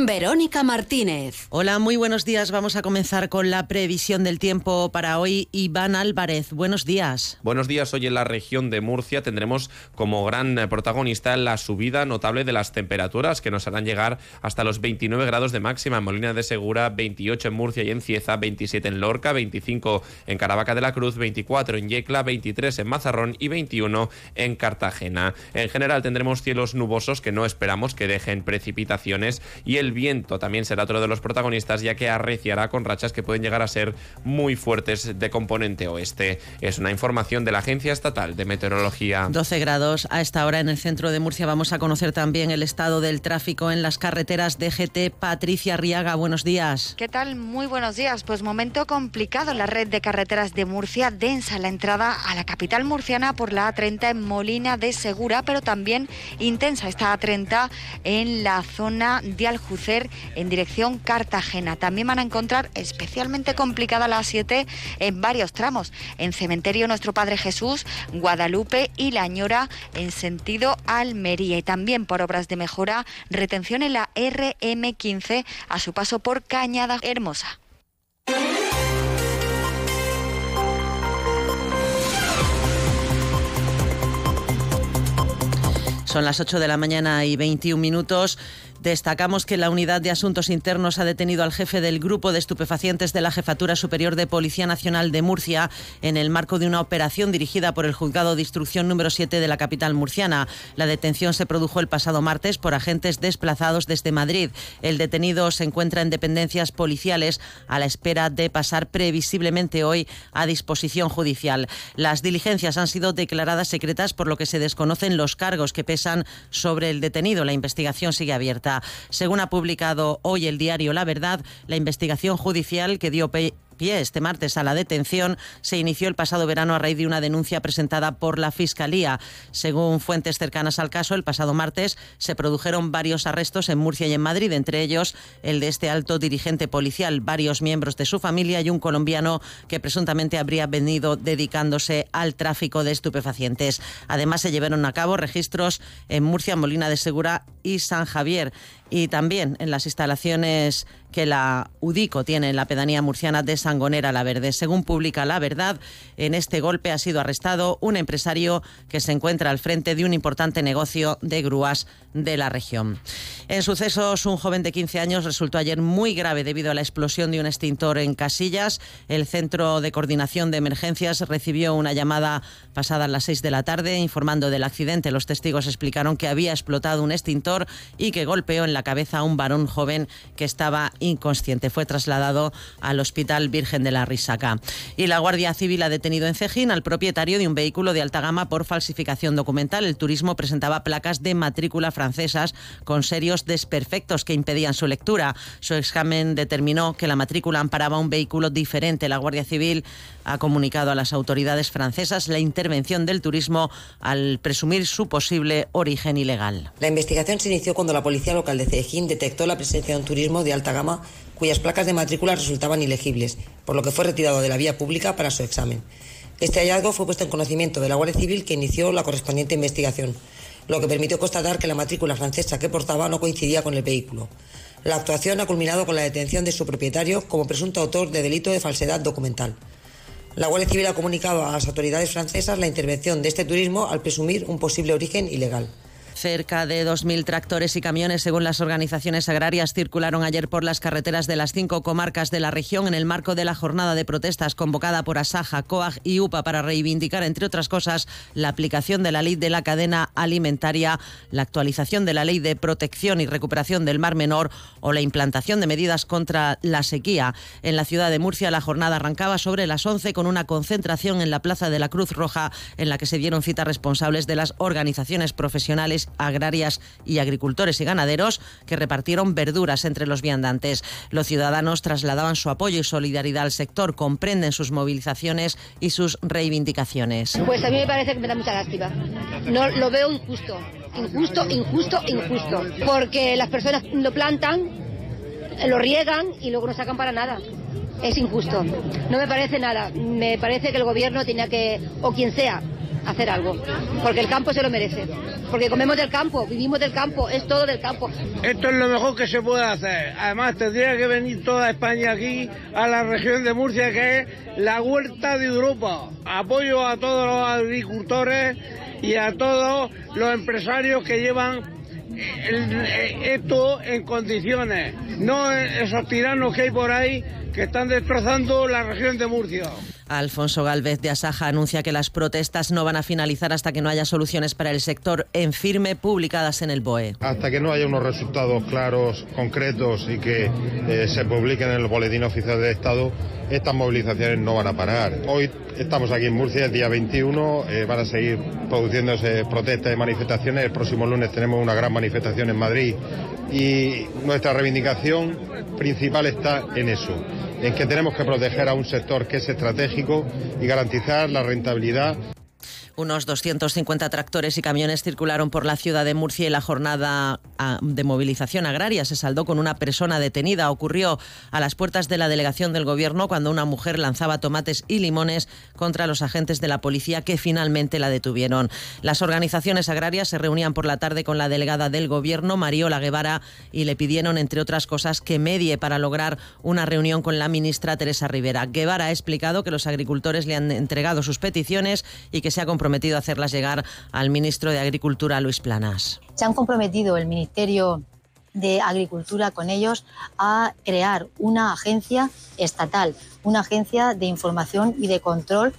Verónica Martínez. Hola, muy buenos días. Vamos a comenzar con la previsión del tiempo para hoy. Iván Álvarez, buenos días. Buenos días. Hoy en la región de Murcia tendremos como gran protagonista la subida notable de las temperaturas que nos harán llegar hasta los 29 grados de máxima en Molina de Segura, 28 en Murcia y en Cieza, 27 en Lorca, 25 en Caravaca de la Cruz, 24 en Yecla, 23 en Mazarrón y 21 en Cartagena. En general tendremos cielos nubosos que no esperamos que dejen precipitaciones y el viento también será otro de los protagonistas, ya que arreciará con rachas que pueden llegar a ser muy fuertes de componente oeste. Es una información de la Agencia Estatal de Meteorología. 12 grados a esta hora en el centro de Murcia. Vamos a conocer también el estado del tráfico en las carreteras de GT. Patricia Riaga, buenos días. ¿Qué tal? Muy buenos días. Pues momento complicado en la red de carreteras de Murcia, densa la entrada a la capital murciana por la A30 en Molina de Segura, pero también intensa esta A30 en la zona de En dirección Cartagena. También van a encontrar especialmente complicada la A7 en varios tramos. En Cementerio Nuestro Padre Jesús, Guadalupe y La Ñora en sentido Almería. Y también por obras de mejora, retención en la RM15 a su paso por Cañada Hermosa. Son las 8 de la mañana y 21 minutos. Destacamos que la Unidad de Asuntos Internos ha detenido al jefe del grupo de estupefacientes de la Jefatura Superior de Policía Nacional de Murcia en el marco de una operación dirigida por el Juzgado de Instrucción número 7 de la capital murciana. La detención se produjo el pasado martes por agentes desplazados desde Madrid. El detenido se encuentra en dependencias policiales a la espera de pasar previsiblemente hoy a disposición judicial. Las diligencias han sido declaradas secretas por lo que se desconocen los cargos que pesan sobre el detenido. La investigación sigue abierta. Según ha publicado hoy el diario La Verdad, la investigación judicial que dio este martes a la detención se inició el pasado verano a raíz de una denuncia presentada por la Fiscalía. Según fuentes cercanas al caso, el pasado martes se produjeron varios arrestos en Murcia y en Madrid, entre ellos el de este alto dirigente policial, varios miembros de su familia y un colombiano que presuntamente habría venido dedicándose al tráfico de estupefacientes. Además, se llevaron a cabo registros en Murcia, Molina de Segura y San Javier y también en las instalaciones que la UDICO tiene en la pedanía murciana de Sangonera La Verde. Según publica La Verdad, en este golpe ha sido arrestado un empresario que se encuentra al frente de un importante negocio de grúas de la región. En sucesos, un joven de 15 años resultó ayer muy grave debido a la explosión de un extintor en Casillas. El Centro de Coordinación de Emergencias recibió una llamada pasada a las 6 de la tarde informando del accidente. Los testigos explicaron que había explotado un extintor y que golpeó en la cabeza a un varón joven que estaba inconsciente. Fue trasladado al Hospital Virgen de la Risaca. Y la Guardia Civil ha detenido en Cejín al propietario de un vehículo de alta gama por falsificación documental. El turismo presentaba placas de matrícula francesas con serios desperfectos que impedían su lectura. Su examen determinó que la matrícula amparaba un vehículo diferente. La Guardia Civil ha comunicado a las autoridades francesas la intervención del turismo al presumir su posible origen ilegal. La investigación se inició cuando la policía local de Cejín detectó la presencia de un turismo de alta gama cuyas placas de matrícula resultaban ilegibles, por lo que fue retirado de la vía pública para su examen. Este hallazgo fue puesto en conocimiento de la Guardia Civil que inició la correspondiente investigación, lo que permitió constatar que la matrícula francesa que portaba no coincidía con el vehículo. La actuación ha culminado con la detención de su propietario como presunto autor de delito de falsedad documental. La Guardia Civil ha comunicado a las autoridades francesas la intervención de este turismo al presumir un posible origen ilegal. Cerca de 2.000 tractores y camiones, según las organizaciones agrarias, circularon ayer por las carreteras de las cinco comarcas de la región en el marco de la jornada de protestas convocada por Asaja, COAG y UPA para reivindicar, entre otras cosas, la aplicación de la ley de la cadena alimentaria, la actualización de la ley de protección y recuperación del Mar Menor o la implantación de medidas contra la sequía. En la ciudad de Murcia, la jornada arrancaba sobre las 11 con una concentración en la Plaza de la Cruz Roja en la que se dieron cita responsables de las organizaciones profesionales agrarias y agricultores y ganaderos que repartieron verduras entre los viandantes. Los ciudadanos trasladaban su apoyo y solidaridad al sector, comprenden sus movilizaciones y sus reivindicaciones. Pues a mí me parece que me da mucha lástima. No lo veo injusto, injusto, injusto, injusto, porque las personas lo plantan, lo riegan y luego no sacan para nada es injusto. No me parece nada. Me parece que el gobierno tenía que, o quien sea, hacer algo, porque el campo se lo merece, porque comemos del campo, vivimos del campo, es todo del campo. Esto es lo mejor que se puede hacer. Además, tendría que venir toda España aquí, a la región de Murcia, que es la huerta de Europa. Apoyo a todos los agricultores y a todos los empresarios que llevan esto en condiciones, no esos tiranos que hay por ahí que están destrozando la región de Murcia. Alfonso Galvez de Asaja anuncia que las protestas no van a finalizar hasta que no haya soluciones para el sector en firme publicadas en el BOE. Hasta que no haya unos resultados claros, concretos y que eh, se publiquen en el Boletín Oficial del Estado, estas movilizaciones no van a parar. Hoy estamos aquí en Murcia, el día 21, eh, van a seguir produciéndose protestas y manifestaciones. El próximo lunes tenemos una gran manifestación en Madrid y nuestra reivindicación principal está en eso en que tenemos que proteger a un sector que es estratégico y garantizar la rentabilidad unos 250 tractores y camiones circularon por la ciudad de Murcia y la jornada ah, de movilización agraria se saldó con una persona detenida. Ocurrió a las puertas de la delegación del gobierno cuando una mujer lanzaba tomates y limones contra los agentes de la policía que finalmente la detuvieron. Las organizaciones agrarias se reunían por la tarde con la delegada del gobierno, Mariola Guevara, y le pidieron, entre otras cosas, que medie para lograr una reunión con la ministra Teresa Rivera. Guevara ha explicado que los agricultores le han entregado sus peticiones y que se ha comprometido hacerlas llegar al ministro de Agricultura, Luis Planas. Se han comprometido el Ministerio de Agricultura con ellos a crear una agencia estatal, una agencia de información y de control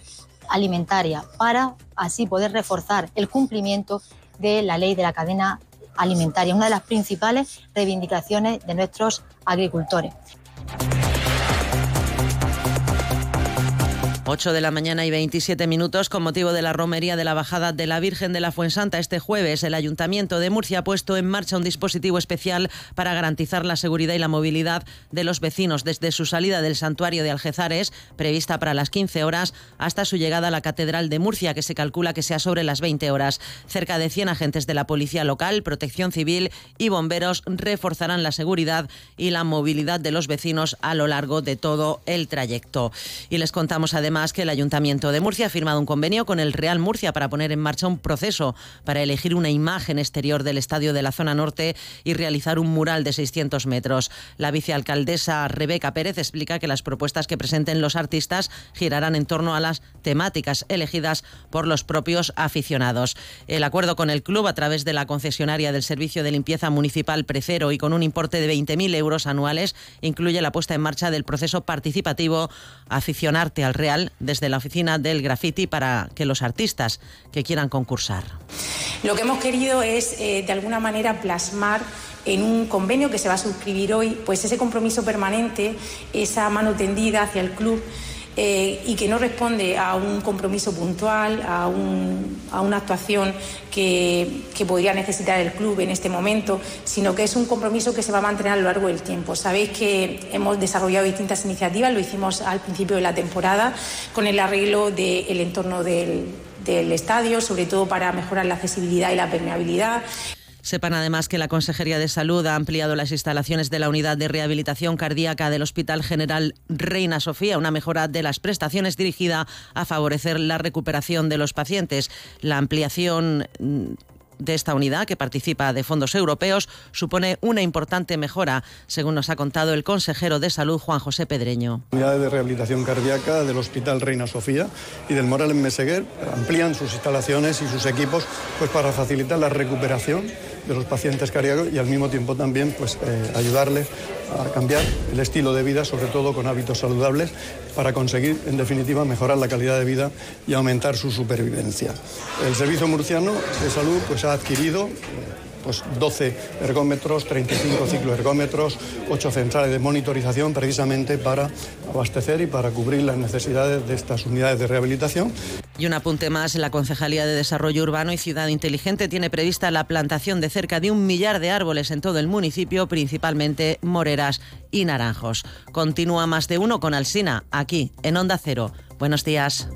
alimentaria, para así poder reforzar el cumplimiento de la ley de la cadena alimentaria, una de las principales reivindicaciones de nuestros agricultores. 8 de la mañana y 27 minutos con motivo de la romería de la bajada de la Virgen de la Fuensanta este jueves. El Ayuntamiento de Murcia ha puesto en marcha un dispositivo especial para garantizar la seguridad y la movilidad de los vecinos desde su salida del santuario de Algezares, prevista para las 15 horas, hasta su llegada a la Catedral de Murcia, que se calcula que sea sobre las 20 horas. Cerca de 100 agentes de la Policía Local, Protección Civil y bomberos reforzarán la seguridad y la movilidad de los vecinos a lo largo de todo el trayecto. Y les contamos además más que el Ayuntamiento de Murcia ha firmado un convenio con el Real Murcia para poner en marcha un proceso para elegir una imagen exterior del estadio de la zona norte y realizar un mural de 600 metros. La vicealcaldesa Rebeca Pérez explica que las propuestas que presenten los artistas girarán en torno a las temáticas elegidas por los propios aficionados. El acuerdo con el club a través de la concesionaria del Servicio de Limpieza Municipal Precero y con un importe de 20.000 euros anuales incluye la puesta en marcha del proceso participativo Aficionarte al Real desde la oficina del graffiti para que los artistas que quieran concursar. Lo que hemos querido es, eh, de alguna manera, plasmar en un convenio que se va a suscribir hoy, pues ese compromiso permanente, esa mano tendida hacia el club eh, y que no responde a un compromiso puntual, a, una actuación que, podría necesitar el club en este momento, sino que es un compromiso que se va a mantener a lo largo del tiempo. Sabéis que hemos desarrollado distintas iniciativas, lo hicimos al principio de la temporada con el arreglo del entorno del, del estadio, sobre todo para mejorar la accesibilidad y la permeabilidad. Sepan además que la Consejería de Salud ha ampliado las instalaciones de la unidad de rehabilitación cardíaca del Hospital General Reina Sofía, una mejora de las prestaciones dirigida a favorecer la recuperación de los pacientes. La ampliación mm, de esta unidad, que participa de fondos europeos, supone una importante mejora, según nos ha contado el consejero de Salud, Juan José Pedreño. Unidades de rehabilitación cardíaca del Hospital Reina Sofía y del Moral en Meseguer amplían sus instalaciones y sus equipos pues, para facilitar la recuperación de los pacientes cardíacos y al mismo tiempo también pues, eh, ayudarles a cambiar el estilo de vida, sobre todo con hábitos saludables, para conseguir, en definitiva, mejorar la calidad de vida y aumentar su supervivencia. El Servicio Murciano de Salud pues, ha adquirido pues 12 ergómetros, 35 cicloergómetros, 8 centrales de monitorización precisamente para abastecer y para cubrir las necesidades de estas unidades de rehabilitación. Y un apunte más, la Concejalía de Desarrollo Urbano y Ciudad Inteligente tiene prevista la plantación de cerca de un millar de árboles en todo el municipio, principalmente moreras y naranjos. Continúa más de uno con Alsina, aquí en Onda Cero. Buenos días.